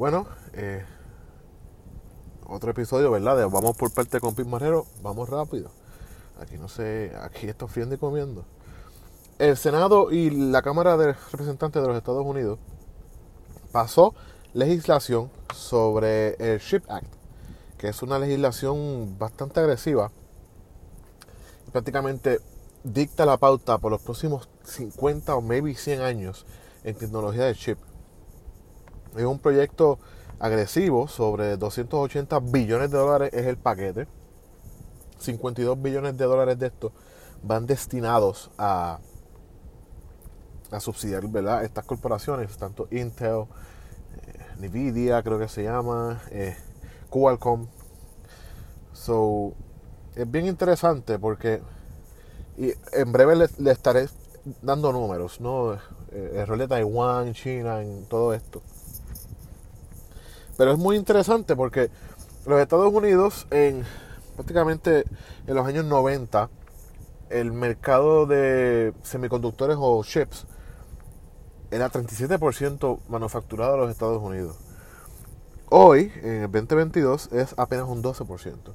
Bueno, eh, otro episodio, ¿verdad? De vamos por parte con Pim Marrero, vamos rápido. Aquí no sé, aquí estoy friendo y comiendo. El Senado y la Cámara de Representantes de los Estados Unidos pasó legislación sobre el SHIP Act, que es una legislación bastante agresiva. Prácticamente dicta la pauta por los próximos 50 o maybe 100 años en tecnología de chip. Es un proyecto agresivo, sobre 280 billones de dólares es el paquete. 52 billones de dólares de esto van destinados a, a subsidiar ¿verdad? estas corporaciones, tanto Intel, eh, Nvidia creo que se llama, eh, Qualcomm. So, es bien interesante porque y en breve le, estaré dando números, ¿no? Eh, el rol de Taiwán, China, en todo esto. Pero es muy interesante porque los Estados Unidos, en prácticamente en los años 90, el mercado de semiconductores o chips era 37% manufacturado en los Estados Unidos. Hoy, en el 2022, es apenas un 12%.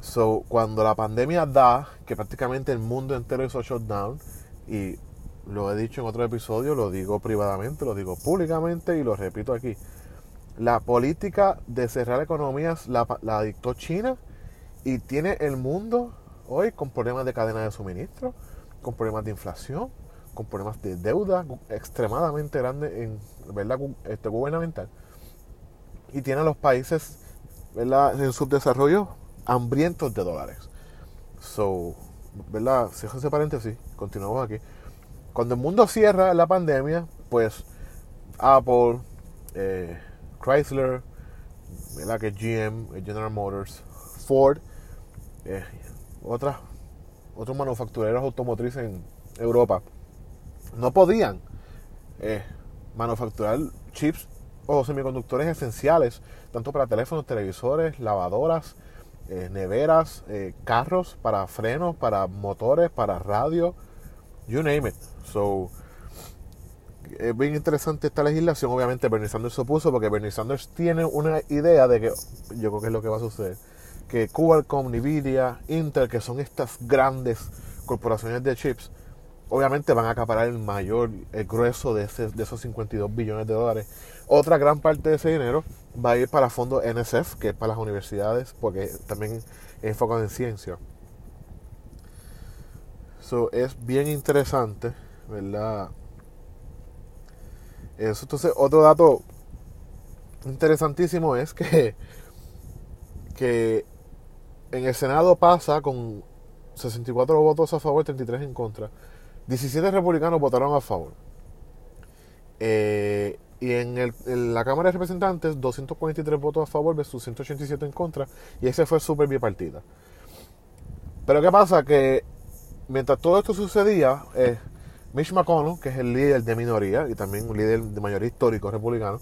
So, cuando la pandemia da, que prácticamente el mundo entero hizo shutdown, y lo he dicho en otro episodio, lo digo privadamente, lo digo públicamente y lo repito aquí. La política de cerrar economías la, la dictó China y tiene el mundo hoy con problemas de cadena de suministro, con problemas de inflación, con problemas de deuda extremadamente grandes en ¿verdad? Este, gubernamental. Y tiene a los países ¿verdad? en subdesarrollo hambrientos de dólares. So, ¿verdad? Cierro ese paréntesis, continuamos aquí. Cuando el mundo cierra la pandemia, pues Apple, eh, Chrysler, ¿verdad? Que GM, General Motors, Ford, eh, otras, otros manufactureros automotrices en Europa, no podían eh, manufacturar chips o semiconductores esenciales, tanto para teléfonos, televisores, lavadoras, eh, neveras, carros para frenos, para motores, para radio, you name it. So, es bien interesante esta legislación. Obviamente Bernie Sanders opuso porque Bernie Sanders tiene una idea de que, yo creo que es lo que va a suceder, que Qualcomm, Nvidia, Intel, que son estas grandes corporaciones de chips, obviamente van a acaparar el mayor, el grueso de, ese, de esos 52 billones de dólares. Otra gran parte de ese dinero va a ir para fondos NSF, que es para las universidades, porque también es enfocado en ciencia. Eso es bien interesante, ¿verdad? Eso, entonces, otro dato interesantísimo es que, que en el Senado pasa con 64 votos a favor, 33 en contra. 17 republicanos votaron a favor. Eh, y en, la Cámara de Representantes, 243 votos a favor versus 187 en contra. Y ese fue súper bipartita. Pero ¿qué pasa? Que mientras todo esto sucedía, eh, Mitch McConnell, que es el líder de minoría y también un líder de mayoría histórico republicano,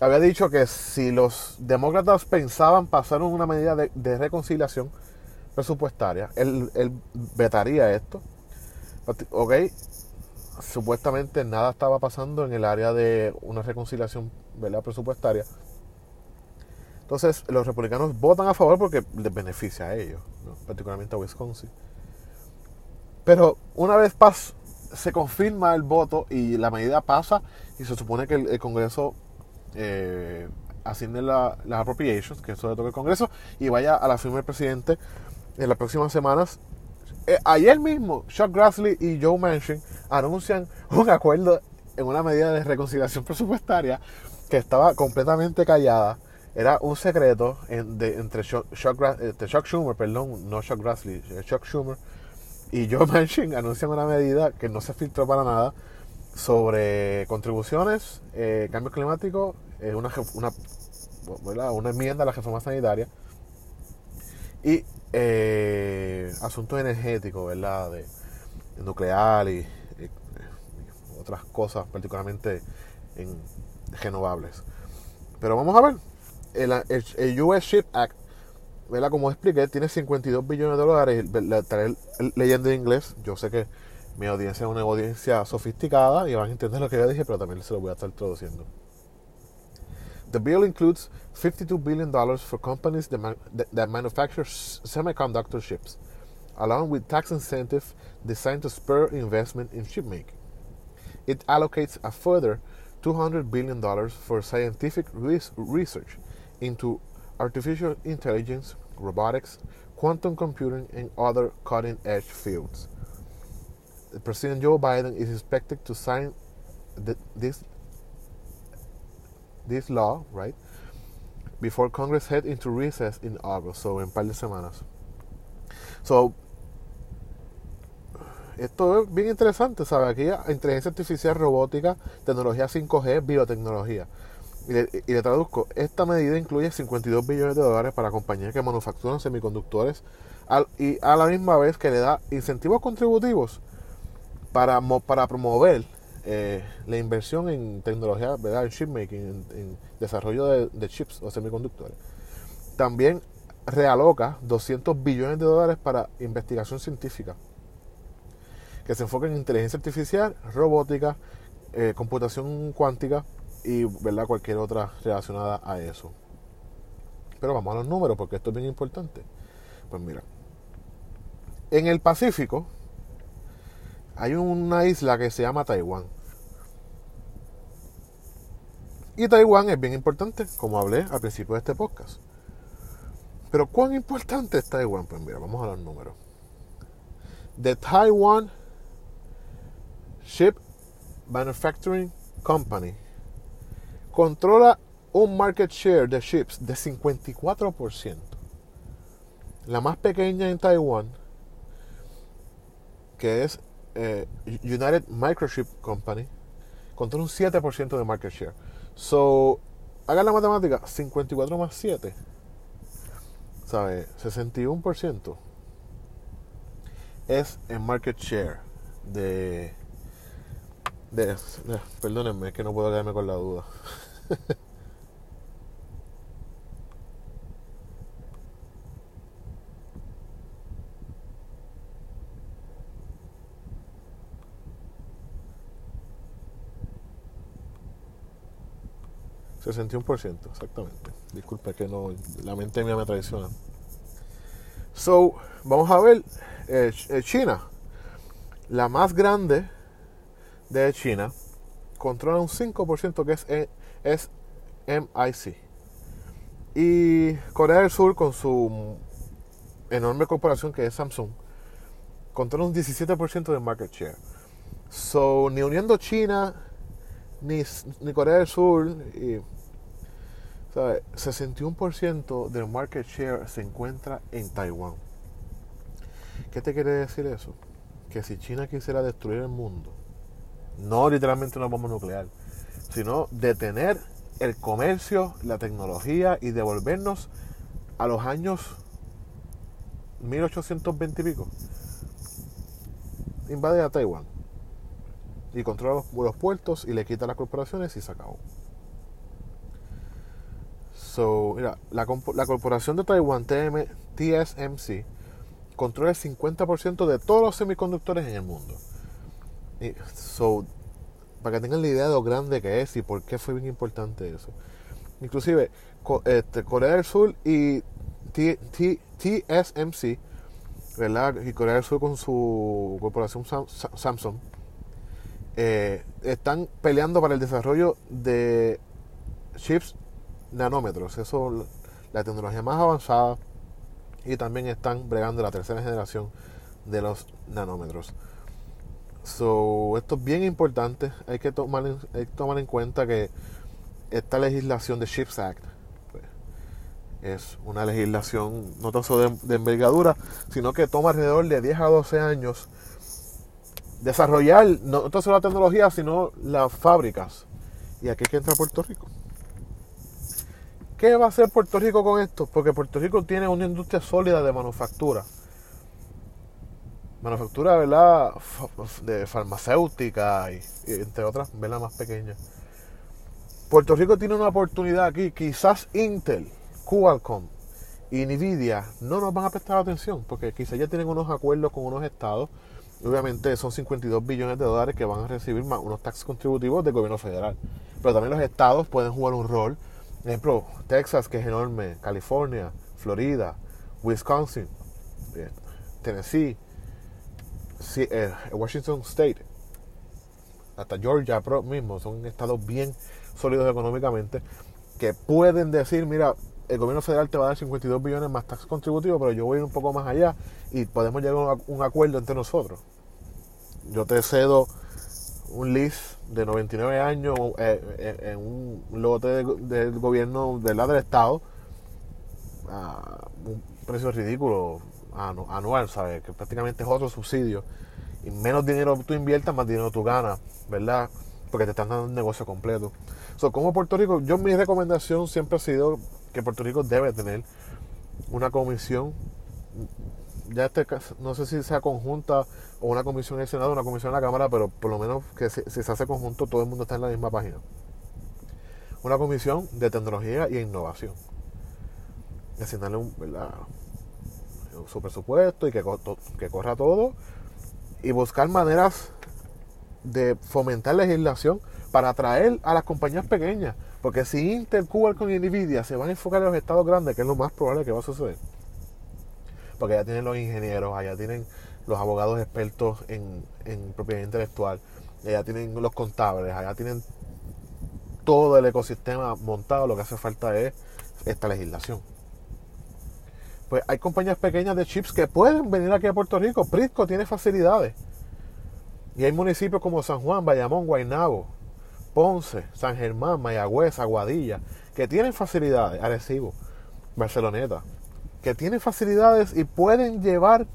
había dicho que si los demócratas pensaban pasar una medida de, reconciliación presupuestaria, él, él vetaría esto Ok, supuestamente nada estaba pasando en el área de una reconciliación ¿verdad? presupuestaria. Entonces, los republicanos votan a favor porque les beneficia a ellos, particularmente a Wisconsin. Pero una vez pas se confirma el voto y la medida pasa y se supone que el, Congreso eh, asigne las appropriations, que eso le toca el Congreso, y vaya a la firma del presidente en las próximas semanas eh, ayer mismo, Chuck Grassley y Joe Manchin anuncian un acuerdo en una medida de reconciliación presupuestaria que estaba completamente callada. Era un secreto entre, Chuck, Schumer, perdón, no Chuck Grassley, eh, Chuck Schumer y Joe Manchin anuncian una medida que no se filtró para nada sobre contribuciones, eh, cambio climático, una, una, una enmienda a la reforma sanitaria y eh, asuntos energéticos, ¿verdad? De, nuclear y, otras cosas, particularmente en renovables. Pero vamos a ver, el, US Ship Act, ¿verdad? Como expliqué, tiene 52 billones de dólares. Estaré leyendo en inglés. Yo sé que mi audiencia es una audiencia sofisticada y van a entender lo que yo dije, pero también se lo voy a estar traduciendo. The bill includes $52 billion for companies that, man- that, manufacture semiconductor chips, along with tax incentives designed to spur investment in chipmaking. It allocates a further $200 billion for scientific res- research into artificial intelligence, robotics, quantum computing, and other cutting edge fields. President Joe Biden is expected to sign th- this this law, right, before Congress head into recess in August, so en par de semanas. So, esto es bien interesante, ¿sabes? Aquí inteligencia artificial, robótica, tecnología 5G, biotecnología. Y le, traduzco, esta medida incluye 52 billones de dólares para compañías que manufacturan semiconductores y a la misma vez que le da incentivos contributivos para, para promover eh, la inversión en tecnología, ¿verdad? en chipmaking, en, en desarrollo de, de chips o semiconductores. También realoca 200 billones de dólares para investigación científica que se enfoca en inteligencia artificial, robótica, eh, computación cuántica y ¿verdad? cualquier otra relacionada a eso. Pero vamos a los números porque esto es bien importante. Pues mira, en el Pacífico hay una isla que se llama Taiwán. Y Taiwán es bien importante, como hablé al principio de este podcast. Pero ¿cuán importante es Taiwán? Pues mira, vamos a los números. The Taiwan Ship Manufacturing Company controla un market share de chips de 54%. La más pequeña en Taiwán, que es eh, United Microchip Company, controla un 7% de market share. So, hagan la matemática, 54 más 7, ¿sabe? 61% es el market share de, de, perdónenme, es que no puedo quedarme con la duda. ...61%, exactamente. Disculpe que no... La mente mía me traiciona. So, vamos a ver... eh, eh, China. La más grande de China... ...controla un 5% que es, eh, es MIC. Y Corea del Sur con su enorme corporación que es Samsung... ...controla un 17% de market share. So, ni uniendo China ni, ni Corea del Sur y ¿sabe? 61% del market share se encuentra en Taiwán. ¿Qué te quiere decir eso? Que si China quisiera destruir el mundo, no literalmente una bomba nuclear, sino detener el comercio, la tecnología y devolvernos a los años 1820 y pico, invade a Taiwán y controla los, puertos y le quita las corporaciones y se acabó. So, mira, la, la corporación de Taiwán, TM, TSMC, controla el 50% de todos los semiconductores en el mundo. Y, so, para que tengan la idea de lo grande que es y por qué fue bien importante eso. Inclusive, este, Corea del Sur y T- T- TSMC, ¿verdad? Y Corea del Sur con su corporación Sam- Sa- Samsung, eh, están peleando para el desarrollo de chips nanómetros. Eso la tecnología más avanzada. Y también están bregando la tercera generación de los nanómetros. So, esto es bien importante. Hay que tomar en, hay que tomar en cuenta que esta legislación de Chips Act pues, es una legislación no tan solo de, de envergadura, sino que toma alrededor de 10 a 12 años desarrollar no tan solo la tecnología, sino las fábricas. Y aquí es que entra Puerto Rico. ¿Qué va a hacer Puerto Rico con esto? Porque Puerto Rico tiene una industria sólida de manufactura. Manufactura, ¿verdad? De farmacéutica y, entre otras, ¿verdad? Más pequeñas. Puerto Rico tiene una oportunidad aquí. Quizás Intel, Qualcomm y Nvidia no nos van a prestar atención porque quizás ya tienen unos acuerdos con unos estados. Obviamente son 52 billones de dólares que van a recibir más unos taxes contributivos del gobierno federal. Pero también los estados pueden jugar un rol ejemplo, Texas, que es enorme, California, Florida, Wisconsin, eh, Eh, Washington State, hasta Georgia mismo, son estados bien sólidos económicamente, que pueden decir, mira, el gobierno federal te va a dar 52 billones más tax contributivo, pero yo voy a ir un poco más allá y podemos llegar a un acuerdo entre nosotros. Yo te cedo un lease de 99 años eh, en un lote del gobierno del Estado a un precio ridículo anual, ¿sabes? Que prácticamente es otro subsidio. Y menos dinero tú inviertas, más dinero tú ganas, ¿verdad? Porque te están dando un negocio completo. So, como Puerto Rico, yo mi recomendación siempre ha sido que Puerto Rico debe tener una comisión ya este no sé si sea conjunta o una comisión en el Senado, una comisión en la Cámara, pero por lo menos que si, se hace conjunto todo el mundo está en la misma página. Una comisión de tecnología y innovación. Asignarle un, su presupuesto y que, que corra todo y buscar maneras de fomentar legislación para atraer a las compañías pequeñas. Porque si Intel, con y Nvidia se van a enfocar en los estados grandes, que es lo más probable que va a suceder, porque allá tienen los ingenieros, allá tienen los abogados expertos en, propiedad intelectual, allá tienen los contables, allá tienen todo el ecosistema montado, lo que hace falta es esta legislación. Pues hay compañías pequeñas de chips que pueden venir aquí a Puerto Rico. Prisco tiene facilidades. Y hay municipios como San Juan, Bayamón, Guaynabo, Ponce, San Germán, Mayagüez, Aguadilla, que tienen facilidades, Arecibo, Barceloneta, que tienen facilidades y pueden llevar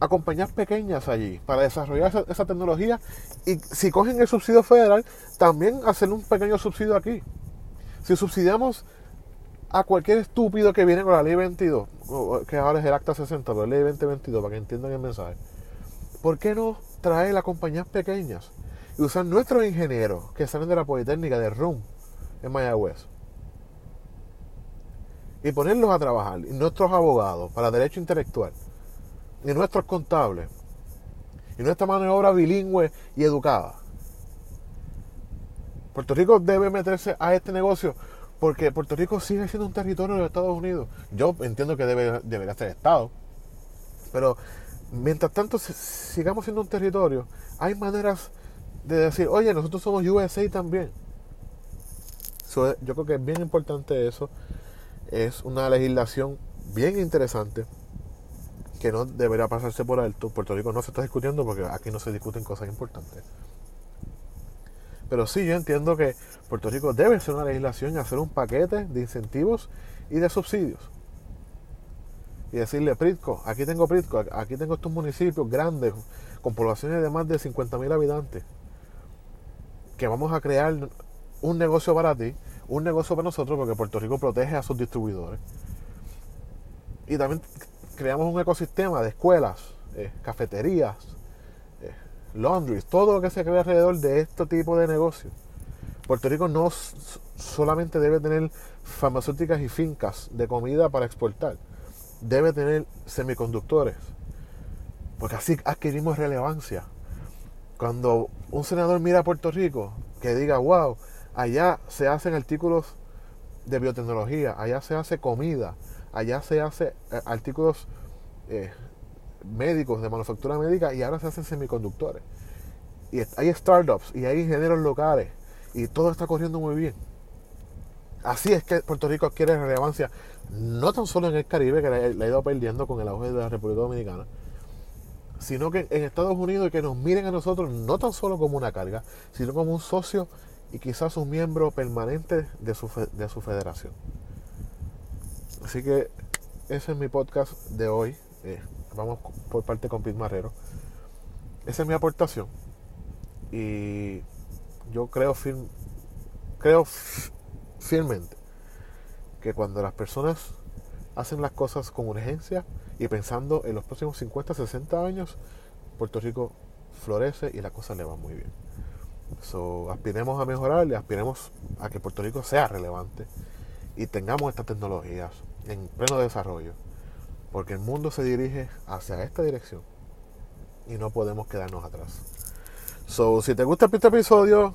a compañías pequeñas allí para desarrollar esa, tecnología y si cogen el subsidio federal, también hacer un pequeño subsidio aquí. Si subsidiamos a cualquier estúpido que viene con la ley 22, que ahora es el acta 60, pero la ley 2022, para que entiendan el mensaje, ¿por qué no traer las compañías pequeñas y usar nuestros ingenieros que salen de la Politécnica de RUM en Mayagüez? y ponerlos a trabajar, y nuestros abogados para derecho intelectual, y nuestros contables, y nuestra mano de obra bilingüe y educada. Puerto Rico debe meterse a este negocio porque Puerto Rico sigue siendo un territorio de los Estados Unidos. Yo entiendo que debe, debería ser Estado, pero mientras tanto sigamos siendo un territorio, hay maneras de decir, oye, nosotros somos USA también. yo creo que es bien importante eso es una legislación bien interesante que no debería pasarse por alto. Puerto Rico no se está discutiendo porque aquí no se discuten cosas importantes. Pero sí, yo entiendo que Puerto Rico debe hacer una legislación y hacer un paquete de incentivos y de subsidios. Y decirle, Pritco, aquí tengo Pritco, aquí tengo estos municipios grandes, con poblaciones de más de 50.000 habitantes, que vamos a crear un negocio para ti un negocio para nosotros porque Puerto Rico protege a sus distribuidores. Y también creamos un ecosistema de escuelas, eh, cafeterías, laundries, todo lo que se crea alrededor de este tipo de negocios. Puerto Rico no solamente debe tener farmacéuticas y fincas de comida para exportar, debe tener semiconductores, porque así adquirimos relevancia. Cuando un senador mira a Puerto Rico, que diga, wow, Allá se hacen artículos de biotecnología, allá se hace comida, allá se hace eh, artículos eh, médicos de manufactura médica y ahora se hacen semiconductores. Y hay startups y hay ingenieros locales y todo está corriendo muy bien. Así es que Puerto Rico adquiere relevancia, no tan solo en el Caribe, que le ha ido perdiendo con el auge de la República Dominicana, sino que en Estados Unidos y que nos miren a nosotros no tan solo como una carga, sino como un socio y quizás un miembro permanente de su, de su federación. Así que ese es mi podcast de hoy. Eh, vamos por parte con Pete Marrero. Esa es mi aportación. Y yo creo, firm, firmemente que cuando las personas hacen las cosas con urgencia y pensando en los próximos 50, 60 años, Puerto Rico florece y la cosa le va muy bien. So, aspiremos a mejorar y aspiremos a que Puerto Rico sea relevante y tengamos estas tecnologías en pleno desarrollo, porque el mundo se dirige hacia esta dirección y no podemos quedarnos atrás. So, si te gusta este episodio,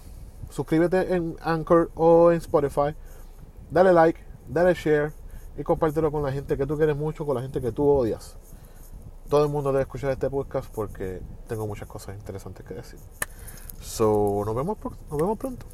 suscríbete en Anchor o en Spotify, dale like, dale share y compártelo con la gente que tú quieres mucho, con la gente que tú odias. Todo el mundo debe escuchar este podcast porque tengo muchas cosas interesantes que decir. So, nos vemos, nos vemos pronto.